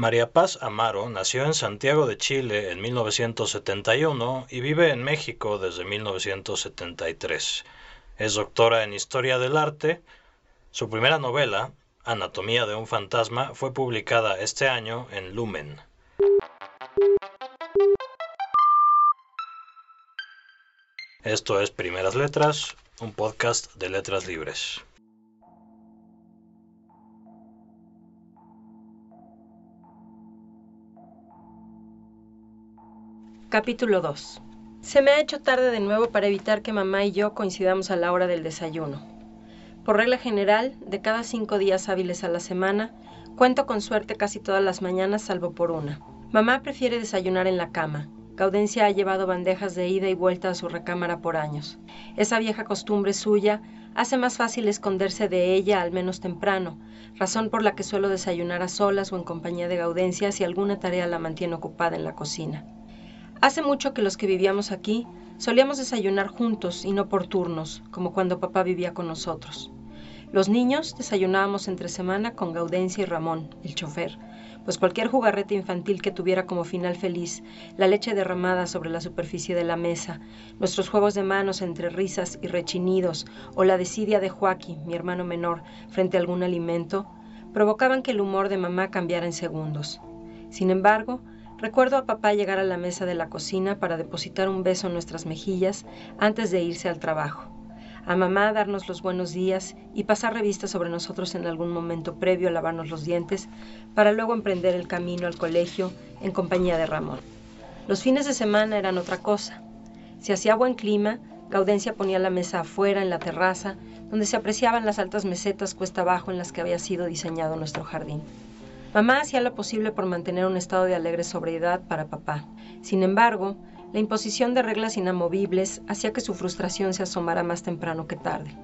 María Paz Amaro nació en Santiago de Chile en 1971 y vive en México desde 1973. Es doctora en Historia del Arte. Su primera novela, Anatomía de un fantasma, fue publicada este año en Lumen. Esto es Primeras Letras, un podcast de letras libres. Capítulo 2. Se me ha hecho tarde de nuevo para evitar que mamá y yo coincidamos a la hora del desayuno. Por regla general, de cada cinco días hábiles a la semana, cuento con suerte casi todas las mañanas salvo por una. Mamá prefiere desayunar en la cama. Gaudencia ha llevado bandejas de ida y vuelta a su recámara por años. Esa vieja costumbre suya hace más fácil esconderse de ella al menos temprano, razón por la que suelo desayunar a solas o en compañía de Gaudencia si alguna tarea la mantiene ocupada en la cocina. Hace mucho que los que vivíamos aquí solíamos desayunar juntos y no por turnos, como cuando papá vivía con nosotros. Los niños desayunábamos entre semana con Gaudencia y Ramón, el chofer, pues cualquier jugarrete infantil que tuviera como final feliz la leche derramada sobre la superficie de la mesa, nuestros juegos de manos entre risas y rechinidos, o la desidia de Joaquín, mi hermano menor, frente a algún alimento, provocaban que el humor de mamá cambiara en segundos. Sin embargo, Recuerdo a papá llegar a la mesa de la cocina para depositar un beso en nuestras mejillas antes de irse al trabajo, a mamá darnos los buenos días y pasar revista sobre nosotros en algún momento previo a lavarnos los dientes, para luego emprender el camino al colegio en compañía de Ramón. Los fines de semana eran otra cosa. Si hacía buen clima, Gaudencia ponía la mesa afuera en la terraza, donde se apreciaban las altas mesetas cuesta abajo en las que había sido diseñado nuestro jardín. Mamá hacía lo posible por mantener un estado de alegre sobriedad para papá. Sin embargo, la imposición de reglas inamovibles hacía que su frustración se asomara más temprano que tarde.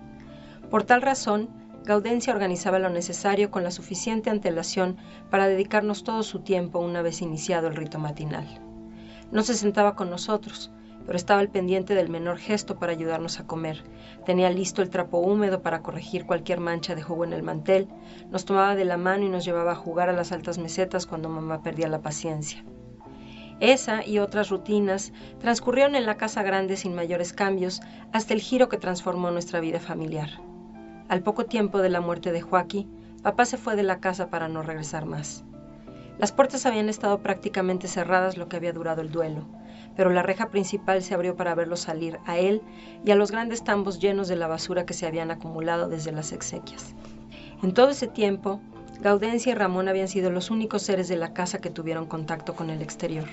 Por tal razón, Gaudencia organizaba lo necesario con la suficiente antelación para dedicarnos todo su tiempo una vez iniciado el rito matinal. No se sentaba con nosotros, pero estaba al pendiente del menor gesto para ayudarnos a comer. Tenía listo el trapo húmedo para corregir cualquier mancha de jugo en el mantel, nos tomaba de la mano y nos llevaba a jugar a las altas mesetas cuando mamá perdía la paciencia. Esa y otras rutinas transcurrieron en la casa grande sin mayores cambios hasta el giro que transformó nuestra vida familiar. Al poco tiempo de la muerte de Joaquín, papá se fue de la casa para no regresar más. Las puertas habían estado prácticamente cerradas lo que había durado el duelo pero la reja principal se abrió para verlo salir a él y a los grandes tambos llenos de la basura que se habían acumulado desde las exequias. En todo ese tiempo, Gaudencia y Ramón habían sido los únicos seres de la casa que tuvieron contacto con el exterior.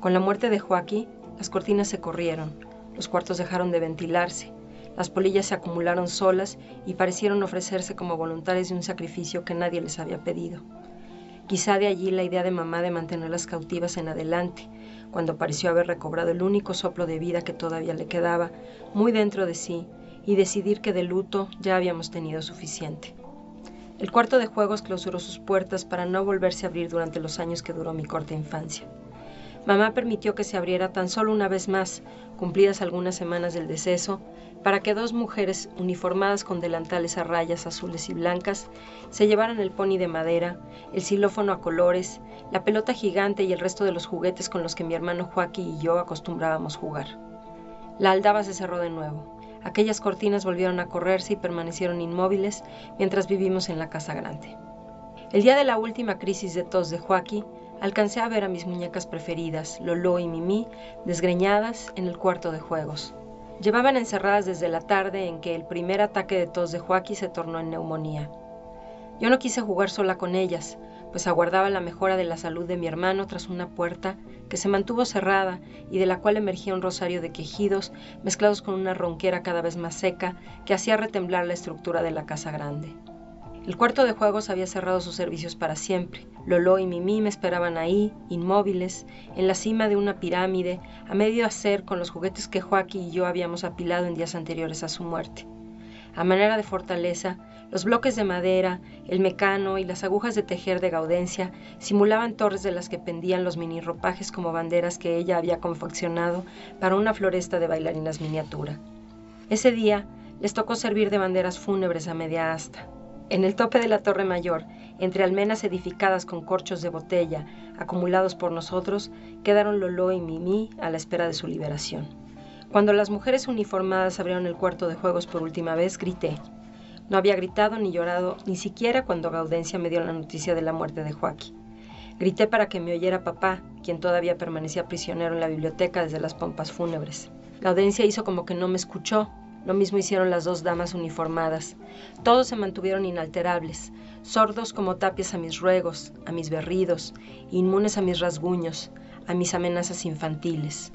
Con la muerte de Joaquín, las cortinas se corrieron, los cuartos dejaron de ventilarse, las polillas se acumularon solas y parecieron ofrecerse como voluntarios de un sacrificio que nadie les había pedido. Quizá de allí la idea de mamá de mantenerlas cautivas en adelante, cuando pareció haber recobrado el único soplo de vida que todavía le quedaba muy dentro de sí y decidir que de luto ya habíamos tenido suficiente. El cuarto de juegos clausuró sus puertas para no volverse a abrir durante los años que duró mi corta infancia. Mamá permitió que se abriera tan solo una vez más, cumplidas algunas semanas del deceso, para que dos mujeres uniformadas con delantales a rayas azules y blancas se llevaran el pony de madera, el xilófono a colores, la pelota gigante y el resto de los juguetes con los que mi hermano Joaquín y yo acostumbrábamos jugar. La aldaba se cerró de nuevo. Aquellas cortinas volvieron a correrse y permanecieron inmóviles mientras vivimos en la casa grande. El día de la última crisis de tos de Joaquín, alcancé a ver a mis muñecas preferidas, Lolo y Mimi, desgreñadas en el cuarto de juegos. Llevaban encerradas desde la tarde en que el primer ataque de tos de Joaquín se tornó en neumonía. Yo no quise jugar sola con ellas, pues aguardaba la mejora de la salud de mi hermano tras una puerta que se mantuvo cerrada y de la cual emergía un rosario de quejidos mezclados con una ronquera cada vez más seca que hacía retemblar la estructura de la casa grande. El cuarto de juegos había cerrado sus servicios para siempre. Lolo y Mimi me esperaban ahí, inmóviles, en la cima de una pirámide, a medio hacer con los juguetes que Joaquín y yo habíamos apilado en días anteriores a su muerte. A manera de fortaleza, los bloques de madera, el mecano y las agujas de tejer de Gaudencia simulaban torres de las que pendían los mini ropajes como banderas que ella había confeccionado para una floresta de bailarinas miniatura. Ese día les tocó servir de banderas fúnebres a media asta. En el tope de la torre mayor, entre almenas edificadas con corchos de botella acumulados por nosotros, quedaron Lolo y Mimi a la espera de su liberación. Cuando las mujeres uniformadas abrieron el cuarto de juegos por última vez, grité. No había gritado ni llorado ni siquiera cuando Gaudencia me dio la noticia de la muerte de Joaquín. Grité para que me oyera papá, quien todavía permanecía prisionero en la biblioteca desde las pompas fúnebres. Gaudencia hizo como que no me escuchó. Lo mismo hicieron las dos damas uniformadas. Todos se mantuvieron inalterables, sordos como tapias a mis ruegos, a mis berridos, inmunes a mis rasguños, a mis amenazas infantiles.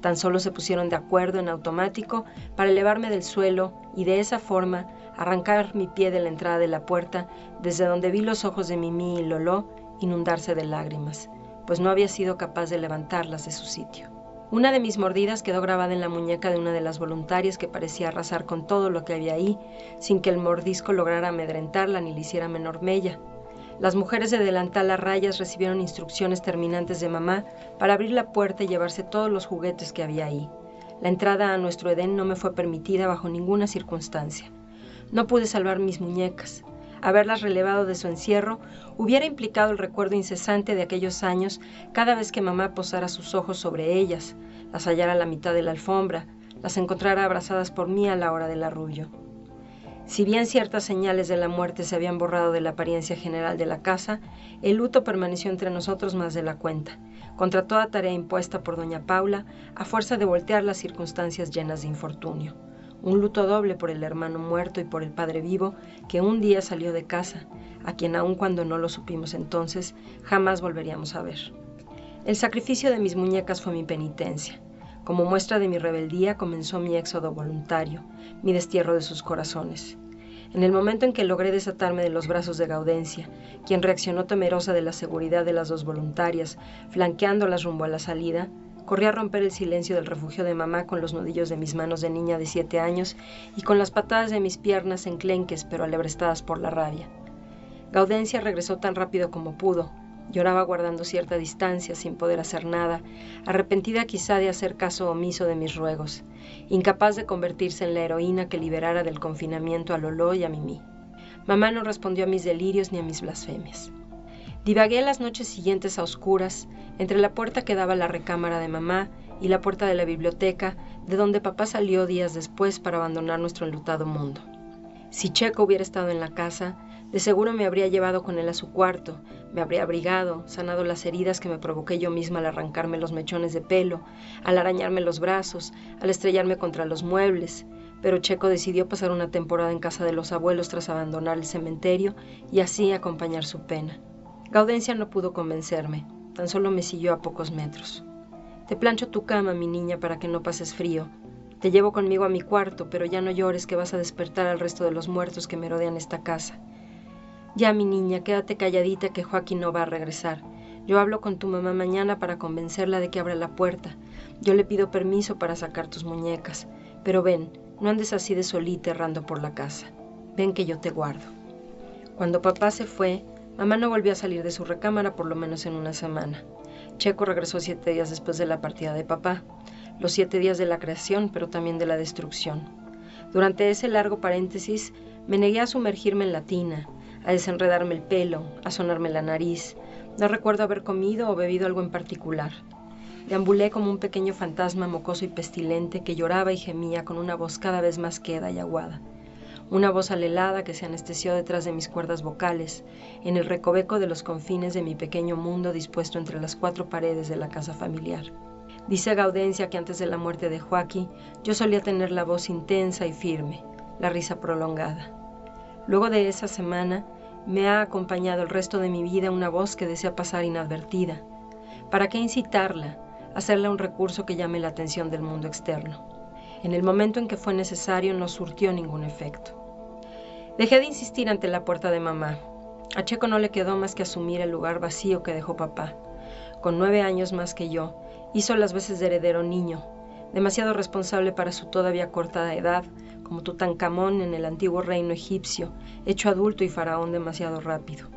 Tan solo se pusieron de acuerdo en automático para elevarme del suelo y de esa forma arrancar mi pie de la entrada de la puerta, desde donde vi los ojos de Mimi y Lolo inundarse de lágrimas, pues no había sido capaz de levantarlas de su sitio. Una de mis mordidas quedó grabada en la muñeca de una de las voluntarias que parecía arrasar con todo lo que había ahí, sin que el mordisco lograra amedrentarla ni le hiciera menor mella. Las mujeres de delantal a rayas recibieron instrucciones terminantes de mamá para abrir la puerta y llevarse todos los juguetes que había ahí. La entrada a nuestro Edén no me fue permitida bajo ninguna circunstancia. No pude salvar mis muñecas haberlas relevado de su encierro hubiera implicado el recuerdo incesante de aquellos años cada vez que mamá posara sus ojos sobre ellas, las hallara a la mitad de la alfombra, las encontrara abrazadas por mí a la hora del arrullo. Si bien ciertas señales de la muerte se habían borrado de la apariencia general de la casa, el luto permaneció entre nosotros más de la cuenta, contra toda tarea impuesta por doña Paula, a fuerza de voltear las circunstancias llenas de infortunio un luto doble por el hermano muerto y por el padre vivo que un día salió de casa, a quien aun cuando no lo supimos entonces, jamás volveríamos a ver. El sacrificio de mis muñecas fue mi penitencia. Como muestra de mi rebeldía comenzó mi éxodo voluntario, mi destierro de sus corazones. En el momento en que logré desatarme de los brazos de Gaudencia, quien reaccionó temerosa de la seguridad de las dos voluntarias, flanqueándolas rumbo a la salida, Corrí a romper el silencio del refugio de mamá con los nudillos de mis manos de niña de siete años y con las patadas de mis piernas enclenques pero alebrestadas por la rabia. Gaudencia regresó tan rápido como pudo. Lloraba guardando cierta distancia, sin poder hacer nada, arrepentida quizá de hacer caso omiso de mis ruegos, incapaz de convertirse en la heroína que liberara del confinamiento a Lolo y a Mimi. Mamá no respondió a mis delirios ni a mis blasfemias. Divagué las noches siguientes a oscuras, entre la puerta que daba a la recámara de mamá y la puerta de la biblioteca, de donde papá salió días después para abandonar nuestro enlutado mundo. Si Checo hubiera estado en la casa, de seguro me habría llevado con él a su cuarto, me habría abrigado, sanado las heridas que me provoqué yo misma al arrancarme los mechones de pelo, al arañarme los brazos, al estrellarme contra los muebles, pero Checo decidió pasar una temporada en casa de los abuelos tras abandonar el cementerio y así acompañar su pena. Gaudencia no pudo convencerme, tan solo me siguió a pocos metros. Te plancho tu cama, mi niña, para que no pases frío. Te llevo conmigo a mi cuarto, pero ya no llores que vas a despertar al resto de los muertos que merodean esta casa. Ya, mi niña, quédate calladita que Joaquín no va a regresar. Yo hablo con tu mamá mañana para convencerla de que abra la puerta. Yo le pido permiso para sacar tus muñecas. Pero ven, no andes así de solita errando por la casa. Ven que yo te guardo. Cuando papá se fue, Mamá no volvió a salir de su recámara por lo menos en una semana. Checo regresó siete días después de la partida de papá, los siete días de la creación, pero también de la destrucción. Durante ese largo paréntesis, me negué a sumergirme en la tina, a desenredarme el pelo, a sonarme la nariz. No recuerdo haber comido o bebido algo en particular. Deambulé como un pequeño fantasma mocoso y pestilente que lloraba y gemía con una voz cada vez más queda y aguada una voz alelada que se anestesió detrás de mis cuerdas vocales, en el recoveco de los confines de mi pequeño mundo dispuesto entre las cuatro paredes de la casa familiar. Dice Gaudencia que antes de la muerte de Joaquín yo solía tener la voz intensa y firme, la risa prolongada. Luego de esa semana me ha acompañado el resto de mi vida una voz que desea pasar inadvertida. ¿Para qué incitarla? Hacerle un recurso que llame la atención del mundo externo. En el momento en que fue necesario no surtió ningún efecto. Dejé de insistir ante la puerta de mamá. A Checo no le quedó más que asumir el lugar vacío que dejó papá. Con nueve años más que yo, hizo las veces de heredero niño, demasiado responsable para su todavía corta edad, como Tutankamón en el antiguo reino egipcio, hecho adulto y faraón demasiado rápido.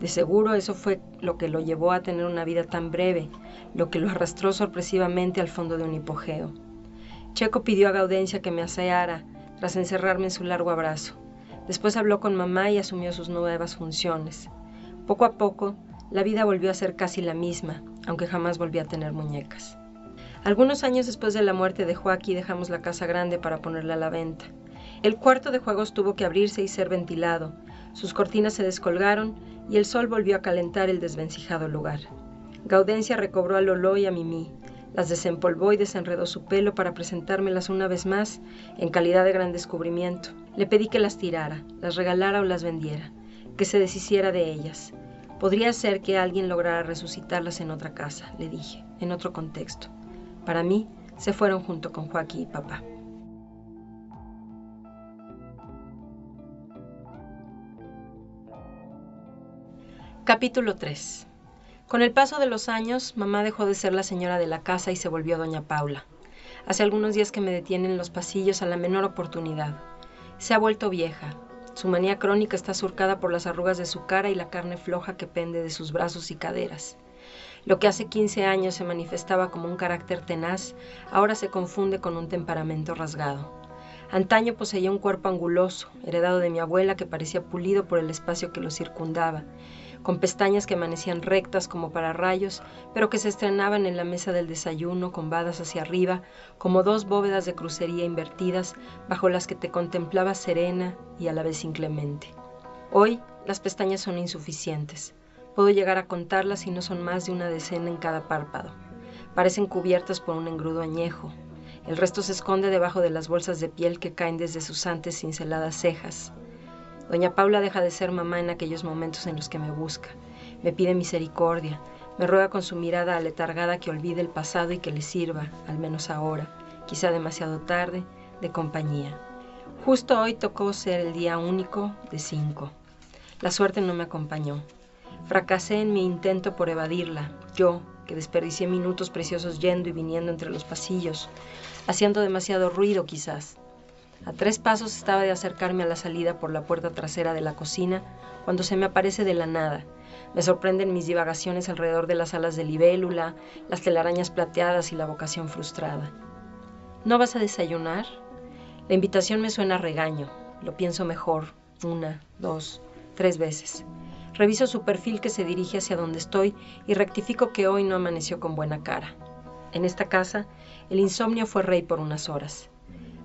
De seguro eso fue lo que lo llevó a tener una vida tan breve, lo que lo arrastró sorpresivamente al fondo de un hipogeo. Checo pidió a Gaudencia que me aseara, tras encerrarme en su largo abrazo Después habló con mamá y asumió sus nuevas funciones. Poco a poco, la vida volvió a ser casi la misma, aunque jamás volví a tener muñecas. Algunos años después de la muerte de Joaquín dejamos la casa grande para ponerla a la venta. El cuarto de juegos tuvo que abrirse y ser ventilado. Sus cortinas se descolgaron y el sol volvió a calentar el desvencijado lugar. Gaudencia recobró a Lolo y a Mimi, las desempolvó y desenredó su pelo para presentármelas una vez más en calidad de gran descubrimiento. Le pedí que las tirara, las regalara o las vendiera, que se deshiciera de ellas. Podría ser que alguien lograra resucitarlas en otra casa, le dije, en otro contexto. Para mí, se fueron junto con Joaquín y papá. Capítulo 3 Con el paso de los años, mamá dejó de ser la señora de la casa y se volvió doña Paula. Hace algunos días que me detienen en los pasillos a la menor oportunidad. Se ha vuelto vieja. Su manía crónica está surcada por las arrugas de su cara y la carne floja que pende de sus brazos y caderas. Lo que hace 15 años se manifestaba como un carácter tenaz, ahora se confunde con un temperamento rasgado. Antaño poseía un cuerpo anguloso, heredado de mi abuela que parecía pulido por el espacio que lo circundaba, con pestañas que amanecían rectas como para rayos, pero que se estrenaban en la mesa del desayuno con badas hacia arriba, como dos bóvedas de crucería invertidas, bajo las que te contemplaba serena y a la vez inclemente. Hoy las pestañas son insuficientes. Puedo llegar a contarlas y no son más de una decena en cada párpado. Parecen cubiertas por un engrudo añejo. El resto se esconde debajo de las bolsas de piel que caen desde sus antes cinceladas cejas. Doña Paula deja de ser mamá en aquellos momentos en los que me busca. Me pide misericordia, me ruega con su mirada aletargada que olvide el pasado y que le sirva, al menos ahora, quizá demasiado tarde, de compañía. Justo hoy tocó ser el día único de cinco. La suerte no me acompañó. Fracasé en mi intento por evadirla, yo, que desperdicié minutos preciosos yendo y viniendo entre los pasillos, haciendo demasiado ruido quizás. A tres pasos estaba de acercarme a la salida por la puerta trasera de la cocina cuando se me aparece de la nada. Me sorprenden mis divagaciones alrededor de las alas de libélula, las telarañas plateadas y la vocación frustrada. ¿No vas a desayunar? La invitación me suena a regaño. Lo pienso mejor, una, dos, tres veces. Reviso su perfil que se dirige hacia donde estoy y rectifico que hoy no amaneció con buena cara. En esta casa, el insomnio fue rey por unas horas.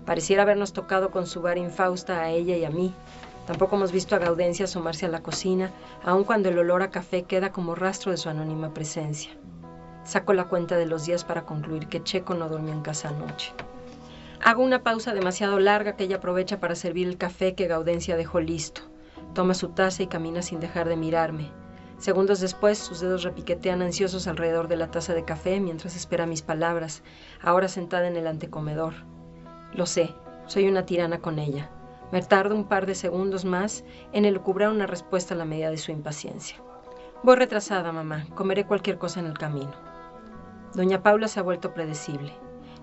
Pareciera habernos tocado con su bar infausta a ella y a mí. Tampoco hemos visto a Gaudencia asomarse a la cocina, aun cuando el olor a café queda como rastro de su anónima presencia. Saco la cuenta de los días para concluir que Checo no durmió en casa anoche. Hago una pausa demasiado larga que ella aprovecha para servir el café que Gaudencia dejó listo. Toma su taza y camina sin dejar de mirarme. Segundos después, sus dedos repiquetean ansiosos alrededor de la taza de café mientras espera mis palabras, ahora sentada en el antecomedor. Lo sé, soy una tirana con ella. Me tardo un par de segundos más en elucubrar una respuesta a la medida de su impaciencia. Voy retrasada, mamá. Comeré cualquier cosa en el camino. Doña Paula se ha vuelto predecible.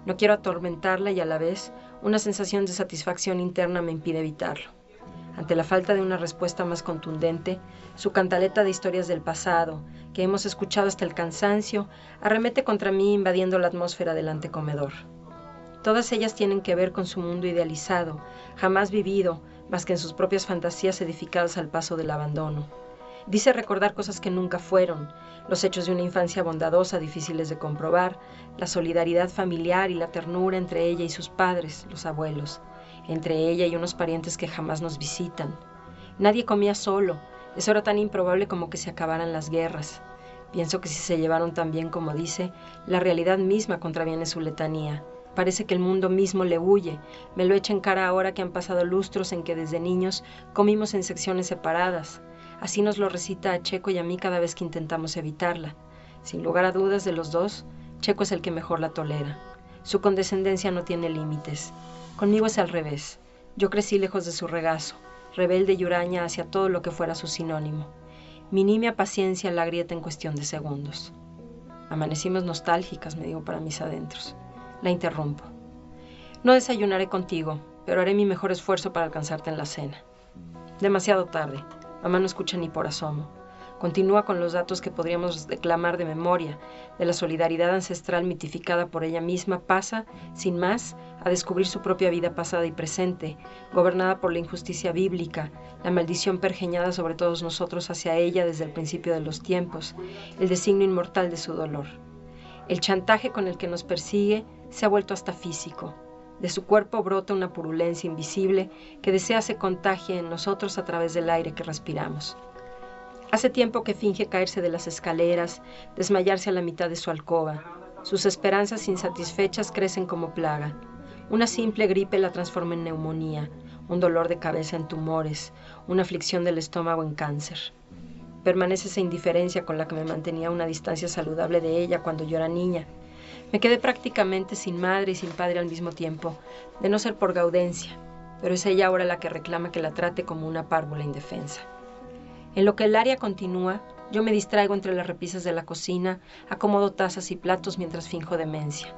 No quiero atormentarla y a la vez una sensación de satisfacción interna me impide evitarlo. Ante la falta de una respuesta más contundente, su cantaleta de historias del pasado, que hemos escuchado hasta el cansancio, arremete contra mí invadiendo la atmósfera del antecomedor. Todas ellas tienen que ver con su mundo idealizado, jamás vivido, más que en sus propias fantasías edificadas al paso del abandono. Dice recordar cosas que nunca fueron, los hechos de una infancia bondadosa difíciles de comprobar, la solidaridad familiar y la ternura entre ella y sus padres, los abuelos, entre ella y unos parientes que jamás nos visitan. Nadie comía solo, eso era tan improbable como que se acabaran las guerras. Pienso que si se llevaron tan bien como dice, la realidad misma contraviene su letanía Parece que el mundo mismo le huye. Me lo echa en cara ahora que han pasado lustros en que desde niños comimos en secciones separadas. Así nos lo recita a Checo y a mí cada vez que intentamos evitarla. Sin lugar a dudas de los dos, Checo es el que mejor la tolera. Su condescendencia no tiene límites. Conmigo es al revés. Yo crecí lejos de su regazo, rebelde y huraña hacia todo lo que fuera su sinónimo. Mi nimia paciencia la grieta en cuestión de segundos. Amanecimos nostálgicas, me digo para mis adentros. La interrumpo. No desayunaré contigo, pero haré mi mejor esfuerzo para alcanzarte en la cena. Demasiado tarde. Mamá no escucha ni por asomo. Continúa con los datos que podríamos declamar de memoria, de la solidaridad ancestral mitificada por ella misma, pasa, sin más, a descubrir su propia vida pasada y presente, gobernada por la injusticia bíblica, la maldición pergeñada sobre todos nosotros hacia ella desde el principio de los tiempos, el designio inmortal de su dolor. El chantaje con el que nos persigue se ha vuelto hasta físico. De su cuerpo brota una purulencia invisible que desea se contagie en nosotros a través del aire que respiramos. Hace tiempo que finge caerse de las escaleras, desmayarse a la mitad de su alcoba. Sus esperanzas insatisfechas crecen como plaga. Una simple gripe la transforma en neumonía, un dolor de cabeza en tumores, una aflicción del estómago en cáncer. Permanece esa indiferencia con la que me mantenía a una distancia saludable de ella cuando yo era niña. Me quedé prácticamente sin madre y sin padre al mismo tiempo, de no ser por gaudencia, pero es ella ahora la que reclama que la trate como una párvula indefensa. En lo que el área continúa, yo me distraigo entre las repisas de la cocina, acomodo tazas y platos mientras finjo demencia.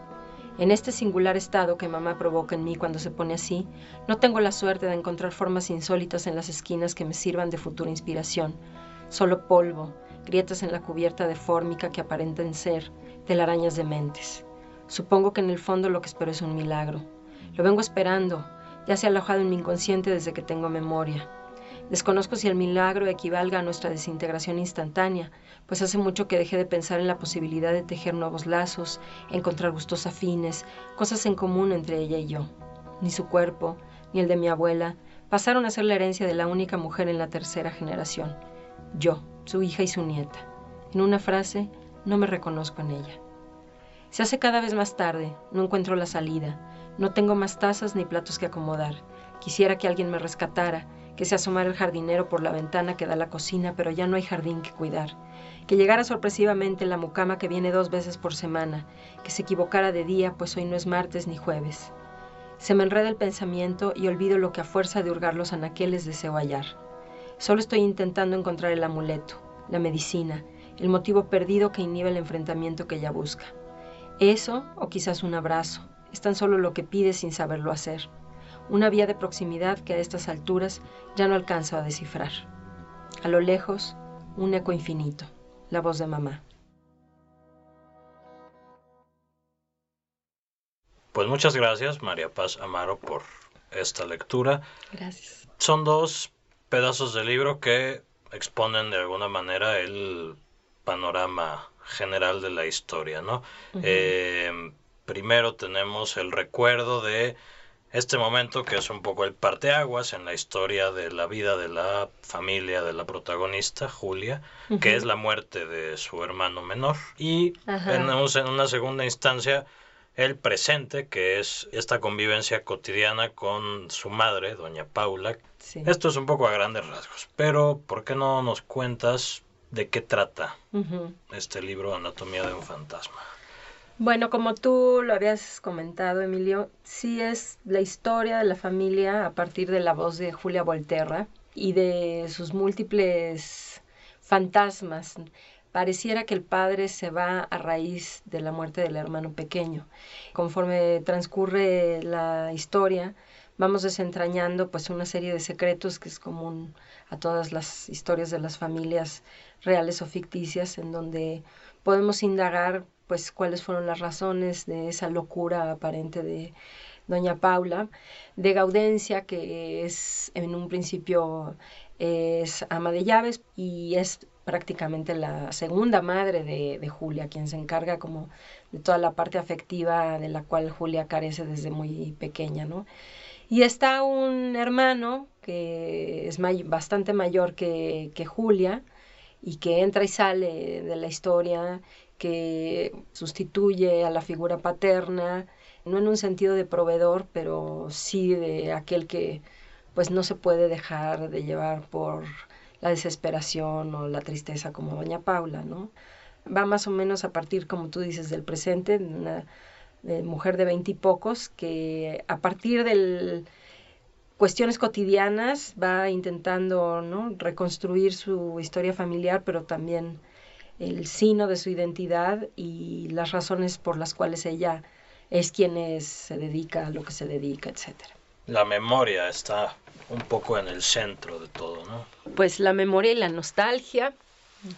En este singular estado que mamá provoca en mí cuando se pone así, no tengo la suerte de encontrar formas insólitas en las esquinas que me sirvan de futura inspiración. Solo polvo, grietas en la cubierta de fórmica que aparenten ser telarañas de mentes. Supongo que en el fondo lo que espero es un milagro. Lo vengo esperando, ya se ha alojado en mi inconsciente desde que tengo memoria. Desconozco si el milagro equivalga a nuestra desintegración instantánea, pues hace mucho que dejé de pensar en la posibilidad de tejer nuevos lazos, encontrar gustos afines, cosas en común entre ella y yo. Ni su cuerpo, ni el de mi abuela, pasaron a ser la herencia de la única mujer en la tercera generación. Yo, su hija y su nieta. En una frase, no me reconozco en ella. Se hace cada vez más tarde, no encuentro la salida, no tengo más tazas ni platos que acomodar. Quisiera que alguien me rescatara, que se asomara el jardinero por la ventana que da a la cocina, pero ya no hay jardín que cuidar, que llegara sorpresivamente la mucama que viene dos veces por semana, que se equivocara de día, pues hoy no es martes ni jueves. Se me enreda el pensamiento y olvido lo que a fuerza de hurgar los anaqueles deseo hallar. Solo estoy intentando encontrar el amuleto, la medicina, el motivo perdido que inhibe el enfrentamiento que ella busca. Eso, o quizás un abrazo, es tan solo lo que pide sin saberlo hacer una vía de proximidad que a estas alturas ya no alcanzo a descifrar. A lo lejos, un eco infinito, la voz de mamá. Pues muchas gracias, María Paz Amaro, por esta lectura. Gracias. Son dos pedazos de libro que exponen de alguna manera el panorama general de la historia, ¿no? Eh, primero tenemos el recuerdo de este momento que es un poco el parteaguas en la historia de la vida de la familia de la protagonista, Julia, que es la muerte de su hermano menor. Y en, en, una segunda instancia, el presente, que es esta convivencia cotidiana con su madre, doña Paula. Esto es un poco a grandes rasgos, pero ¿por qué no nos cuentas de qué trata este libro Anatomía de un fantasma? Bueno, como tú lo habías comentado, Emilio, sí es la historia de la familia a partir de la voz de Julia Volterra y de sus múltiples fantasmas. Pareciera que el padre se va a raíz de la muerte del hermano pequeño. Conforme transcurre la historia, vamos desentrañando pues una serie de secretos que es común a todas las historias de las familias reales o ficticias en donde podemos indagar pues cuáles fueron las razones de esa locura aparente de doña Paula, de Gaudencia, que es en un principio es ama de llaves y es prácticamente la segunda madre de, de, Julia, quien se encarga como de toda la parte afectiva de la cual Julia carece desde muy pequeña, ¿no? Y está un hermano que es bastante mayor que, que Julia y que entra y sale de la historia que sustituye a la figura paterna, no en un sentido de proveedor, pero sí de aquel que pues no se puede dejar de llevar por la desesperación o la tristeza como doña Paula, ¿no? Va más o menos a partir, como tú dices, del presente, de una mujer de veintipocos que a partir de cuestiones cotidianas va intentando ¿no? reconstruir su historia familiar, pero también el sino de su identidad y las razones por las cuales ella es quien es, se dedica a lo que se dedica, etc. La memoria está un poco en el centro de todo, ¿no? Pues la memoria y la nostalgia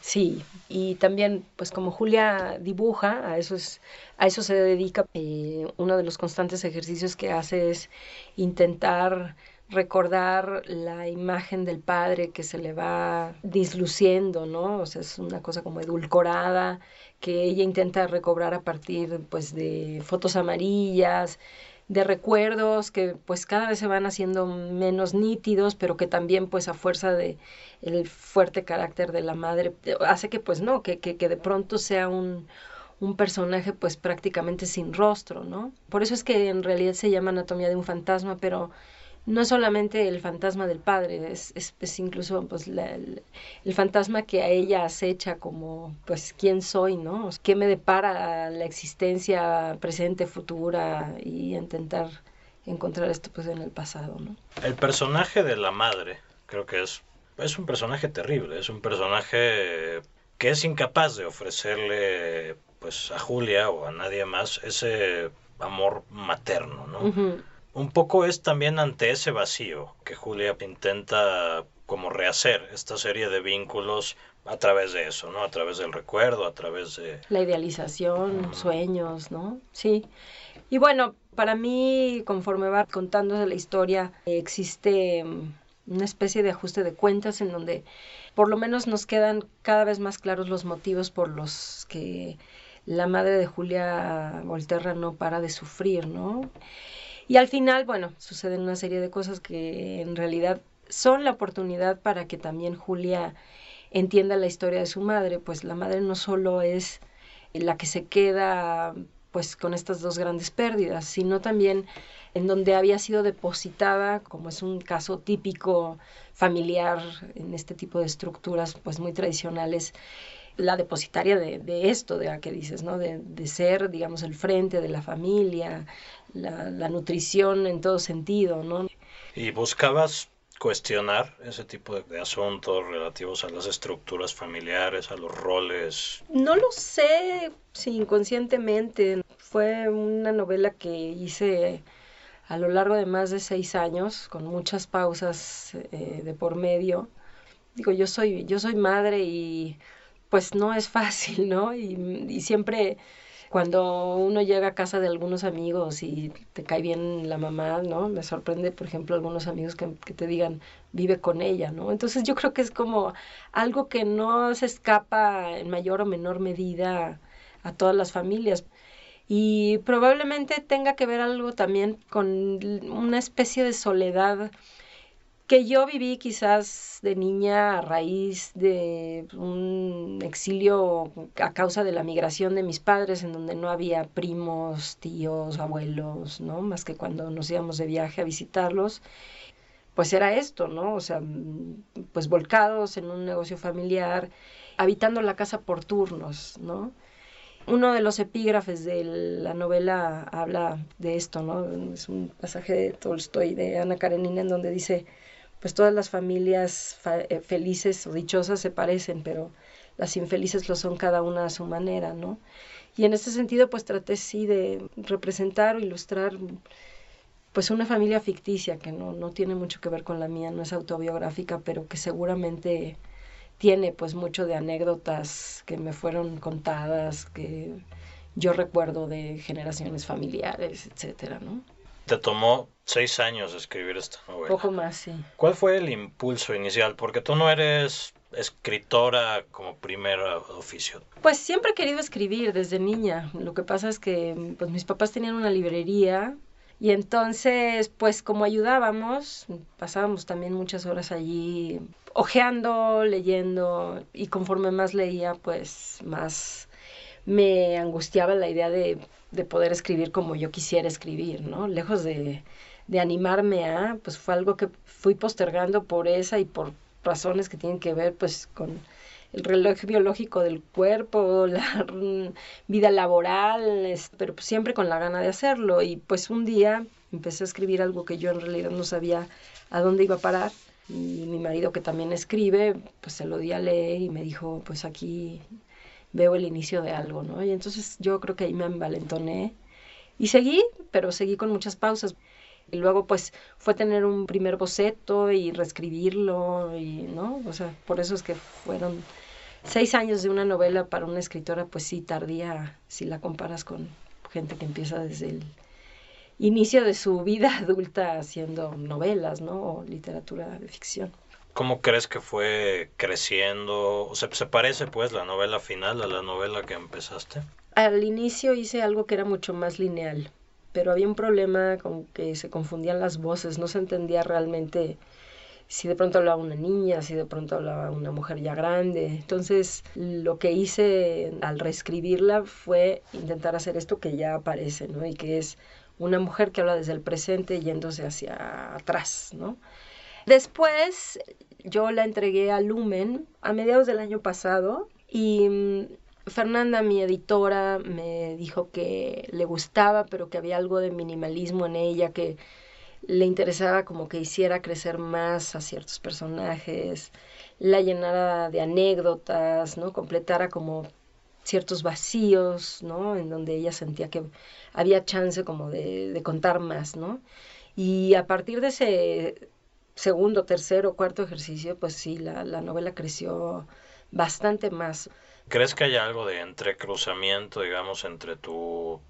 Sí, y también, pues como Julia dibuja, a eso, es, a eso se dedica. Eh, uno de los constantes ejercicios que hace es intentar recordar la imagen del padre que se le va disluciendo, ¿no? O sea, es una cosa como edulcorada que ella intenta recobrar a partir, pues, de fotos amarillas, de recuerdos que pues cada vez se van haciendo menos nítidos, pero que también pues a fuerza de el fuerte carácter de la madre hace que pues no, que, que, que de pronto sea un, un personaje pues prácticamente sin rostro, ¿no? Por eso es que en realidad se llama Anatomía de un fantasma, pero no es solamente el fantasma del padre, es, es, incluso pues, el, fantasma que a ella acecha como, pues, quién soy, ¿no? ¿Qué me depara la existencia presente, futura y intentar encontrar esto pues en el pasado, ¿no? El personaje de la madre creo que es, es un personaje terrible, es un personaje que es incapaz de ofrecerle pues a Julia o a nadie más ese amor materno, ¿no? Un poco es también ante ese vacío que Julia intenta como rehacer esta serie de vínculos a través de eso, ¿no? A través del recuerdo, a través de... La idealización, sueños, ¿no? Sí. Y bueno, para mí, conforme va contándose la historia, existe mm, una especie de ajuste de cuentas en donde por lo menos nos quedan cada vez más claros los motivos por los que la madre de Julia Volterra no para de sufrir, ¿no? Y al final, bueno, suceden una serie de cosas que en realidad son la oportunidad para que también Julia entienda la historia de su madre, pues la madre no solo es la que se queda pues con estas dos grandes pérdidas, sino también en donde había sido depositada, como es un caso típico familiar en este tipo de estructuras pues muy tradicionales, la depositaria de, esto, de la que dices, ¿no? De, de, ser, digamos, el frente de la familia, la, la, nutrición en todo sentido, ¿no? ¿Y buscabas cuestionar ese tipo de, asuntos relativos a las estructuras familiares, a los roles? No lo sé si inconscientemente. Fue una novela que hice a lo largo de más de seis años, con muchas pausas eh, de por medio. Digo, yo soy, yo soy madre y pues no es fácil, ¿no? Y, siempre cuando uno llega a casa de algunos amigos y te cae bien la mamá, ¿no? Me sorprende, por ejemplo, algunos amigos que, que, te digan, vive con ella, ¿no? Entonces yo creo que es como algo que no se escapa en mayor o menor medida a todas las familias. Y probablemente tenga que ver algo también con una especie de soledad que yo viví quizás de niña a raíz de un exilio a causa de la migración de mis padres, en donde no había primos, tíos, abuelos, ¿no? Más que cuando nos íbamos de viaje a visitarlos. Pues era esto, ¿no? O sea, pues volcados en un negocio familiar, habitando la casa por turnos, ¿no? Uno de los epígrafes de la novela habla de esto, ¿no? Es un pasaje de Tolstoy, de Ana Karenina, en donde dice, pues todas las familias eh, felices o dichosas se parecen, pero las infelices lo son cada una a su manera, ¿no? Y en este sentido, pues traté sí de representar o ilustrar pues una familia ficticia que no, no tiene mucho que ver con la mía, no es autobiográfica, pero que seguramente tiene pues mucho de anécdotas que me fueron contadas, que yo recuerdo de generaciones familiares, etcétera, ¿no? Te tomó seis años escribir esta novela. Poco más, sí. ¿Cuál fue el impulso inicial? Porque tú no eres escritora como primer oficio. Pues siempre he querido escribir desde niña. Lo que pasa es que pues, mis papás tenían una librería y entonces, pues como ayudábamos, pasábamos también muchas horas allí ojeando, leyendo y conforme más leía, pues más me angustiaba la idea de, de poder escribir como yo quisiera escribir, ¿no? Lejos de, de animarme a, pues fue algo que fui postergando por esa y por razones que tienen que ver pues con el reloj biológico del cuerpo, la vida laboral, pero pues, siempre con la gana de hacerlo. Y pues un día empecé a escribir algo que yo en realidad no sabía a dónde iba a parar. Y mi marido, que también escribe, pues se lo di a leer y me dijo, pues aquí veo el inicio de algo, ¿no? Y entonces yo creo que ahí me envalentoné y seguí, pero seguí con muchas pausas. Y luego pues fue tener un primer boceto y reescribirlo y, ¿no? O sea, por eso es que fueron seis años de una novela para una escritora, pues sí, tardía si la comparas con gente que empieza desde el inicio de su vida adulta haciendo novelas, ¿no? O literatura de ficción. ¿Cómo crees que fue creciendo? O sea, ¿se parece pues la novela final a la novela que empezaste? Al inicio hice algo que era mucho más lineal, pero había un problema con que se confundían las voces, no se entendía realmente si de pronto hablaba una niña, si de pronto hablaba una mujer ya grande. Entonces, lo que hice al reescribirla fue intentar hacer esto que ya aparece, ¿no? Y que es una mujer que habla desde el presente yéndose hacia atrás, ¿no? Después yo la entregué a Lumen a mediados del año pasado y mm, Fernanda, mi editora, me dijo que le gustaba, pero que había algo de minimalismo en ella, que le interesaba como que hiciera crecer más a ciertos personajes, la llenara de anécdotas, ¿no? Completara como ciertos vacíos, ¿no? En donde ella sentía que había chance como de, de contar más, ¿no? Y a partir de ese segundo, tercero, cuarto ejercicio, pues sí, la, la novela creció bastante más. ¿Crees que hay algo de entrecruzamiento, digamos, entre tu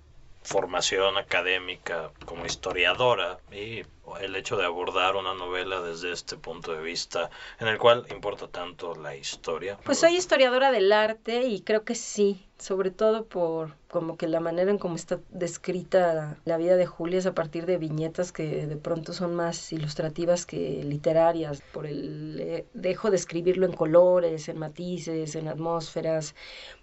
formación académica como historiadora y el hecho de abordar una novela desde este punto de vista en el cual importa tanto la historia. Pues soy historiadora del arte y creo que sí, sobre todo por como que la manera en cómo está descrita la vida de Julia es a partir de viñetas que de pronto son más ilustrativas que literarias, por el eh, dejo de escribirlo en colores, en matices, en atmósferas,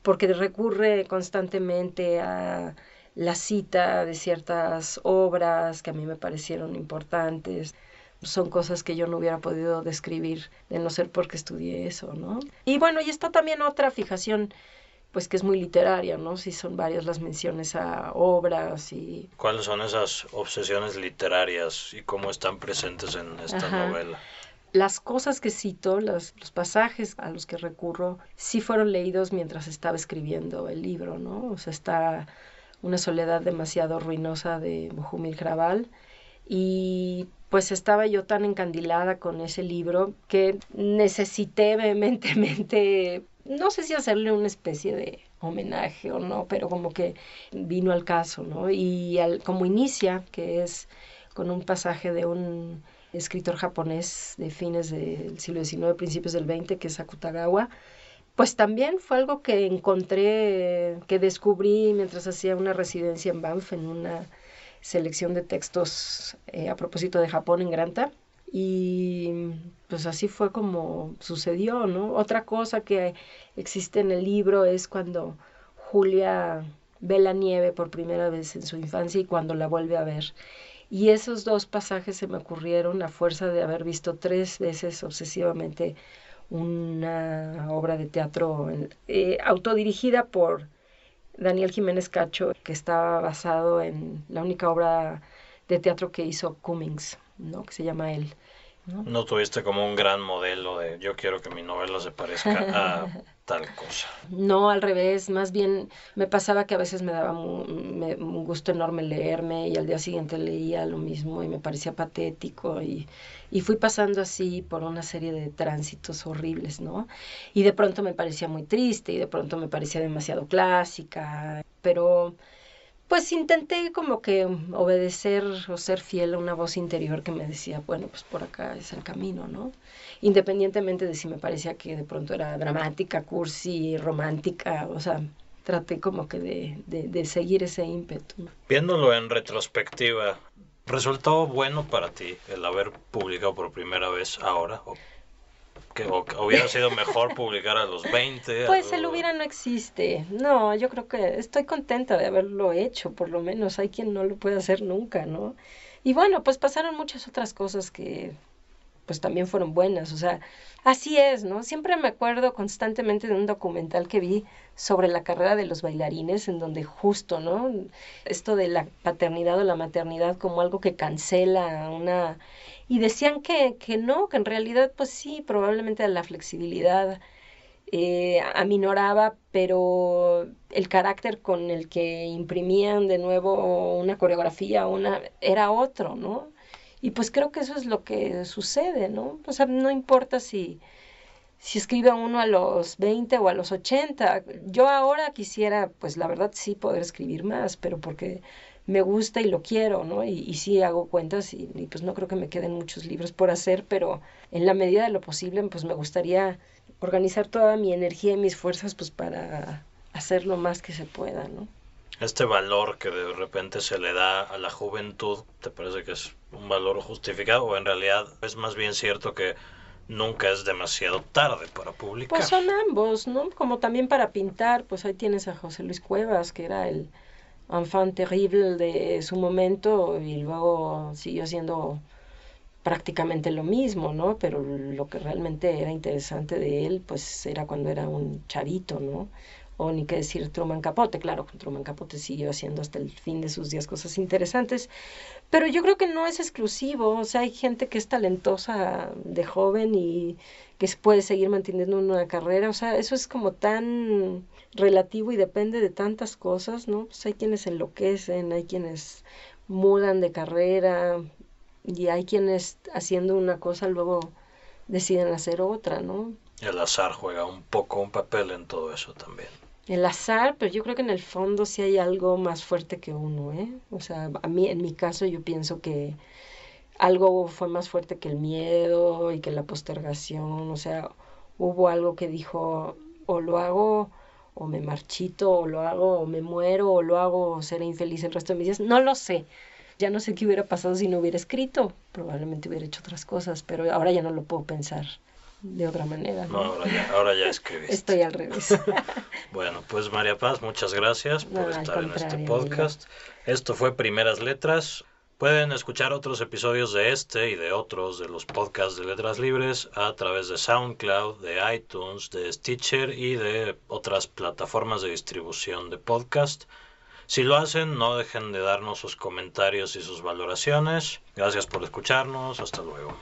porque recurre constantemente a la cita de ciertas obras que a mí me parecieron importantes. Son cosas que yo no hubiera podido describir de no ser porque estudié eso, ¿no? Y bueno, y está también otra fijación pues que es muy literaria, ¿no? Si son varias las menciones a obras y... ¿Cuáles son esas obsesiones literarias y cómo están presentes en esta novela? Las cosas que cito, los, los, pasajes a los que recurro, sí fueron leídos mientras estaba escribiendo el libro, ¿no? O sea, está una soledad demasiado ruinosa de Bohumil. Y pues estaba yo tan encandilada con ese libro que necesité vehementemente, no sé si hacerle una especie de homenaje o no, pero como que vino al caso, ¿no? Y al, como inicia, que es con un pasaje de un escritor japonés de fines del siglo XIX, principios del XX, que es Akutagawa, pues también fue algo que encontré, que descubrí mientras hacía una residencia en Banff, en una selección de textos eh, a propósito de Japón en Granta. Y pues así fue como sucedió, ¿no? Otra cosa que existe en el libro es cuando Julia ve la nieve por primera vez en su infancia y cuando la vuelve a ver. Y esos dos pasajes se me ocurrieron a fuerza de haber visto tres veces obsesivamente una obra de teatro eh, autodirigida por Daniel Jiménez Cacho, que estaba basado en la única obra de teatro que hizo Cummings, ¿no? que se llama Él. ¿no? tuviste como un gran modelo de yo quiero que mi novela se parezca a tal cosa. No, al revés, más bien me pasaba que a veces me daba un gusto enorme leerme y al día siguiente leía lo mismo y me parecía patético y, y fui pasando así por una serie de tránsitos horribles, ¿no? Y de pronto me parecía muy triste y de pronto me parecía demasiado clásica, pero pues intenté como que obedecer o ser fiel a una voz interior que me decía, bueno, pues por acá es el camino, ¿no? Independientemente de si me parecía que de pronto era dramática, cursi, romántica, o sea, traté como que de, de, seguir ese ímpetu. Viéndolo en retrospectiva, ¿resultó bueno para ti el haber publicado por primera vez ahora? que hubiera sido mejor publicar a los 20. Pues el hubiera no existe. No, yo creo que estoy contenta de haberlo hecho, por lo menos. Hay quien no lo puede hacer nunca, ¿no? Y bueno, pues pasaron muchas otras cosas que pues también fueron buenas, o sea, así es, ¿no? Siempre me acuerdo constantemente de un documental que vi sobre la carrera de los bailarines, en donde justo, ¿no? Esto de la paternidad o la maternidad como algo que cancela una y decían que, que no, que en realidad pues sí, probablemente la flexibilidad eh, aminoraba, pero el carácter con el que imprimían de nuevo una coreografía una, era otro, ¿no? Y pues creo que eso es lo que sucede, ¿no? O sea, no importa si, si escribe uno a los 20 o a los 80. Yo ahora quisiera, pues la verdad sí poder escribir más, pero porque me gusta y lo quiero, ¿no? Y, y sí hago cuentas y, y, pues no creo que me queden muchos libros por hacer, pero en la medida de lo posible, pues me gustaría organizar toda mi energía y mis fuerzas pues para hacer lo más que se pueda, ¿no? Este valor que de repente se le da a la juventud, ¿te parece que es un valor justificado o en realidad es más bien cierto que nunca es demasiado tarde para publicar? Pues son ambos, ¿no? Como también para pintar, pues ahí tienes a José Luis Cuevas, que era el enfant terrible de su momento y luego siguió siendo prácticamente lo mismo, ¿no? Pero lo que realmente era interesante de él, pues era cuando era un chavito, ¿no? O ni qué decir Truman Capote, claro, Truman Capote siguió haciendo hasta el fin de sus días cosas interesantes, pero yo creo que no es exclusivo, o sea, hay gente que es talentosa de joven y que puede seguir manteniendo una carrera, o sea, eso es como tan relativo y depende de tantas cosas, ¿no? Pues hay quienes enloquecen, hay quienes mudan de carrera y hay quienes haciendo una cosa luego deciden hacer otra, ¿no? El azar juega un poco un papel en todo eso también. El azar, pero yo creo que en el fondo sí hay algo más fuerte que uno, ¿eh? O sea, a mí, en mi caso, yo pienso que algo fue más fuerte que el miedo y que la postergación, o sea, hubo algo que dijo, o lo hago o me marchito, o lo hago, o me muero, o lo hago, o seré infeliz el resto de mis días. No lo sé. Ya no sé qué hubiera pasado si no hubiera escrito. Probablemente hubiera hecho otras cosas, pero ahora ya no lo puedo pensar de otra manera. No, ahora, ya, ahora ya escribiste. Estoy al revés. bueno, pues María Paz, muchas gracias por no, estar en este podcast. Esto fue Primeras Letras. Pueden escuchar otros episodios de este y de otros de los podcasts de Letras Libres a través de SoundCloud, de iTunes, de Stitcher y de otras plataformas de distribución de podcast. Si lo hacen, no dejen de darnos sus comentarios y sus valoraciones. Gracias por escucharnos. Hasta luego.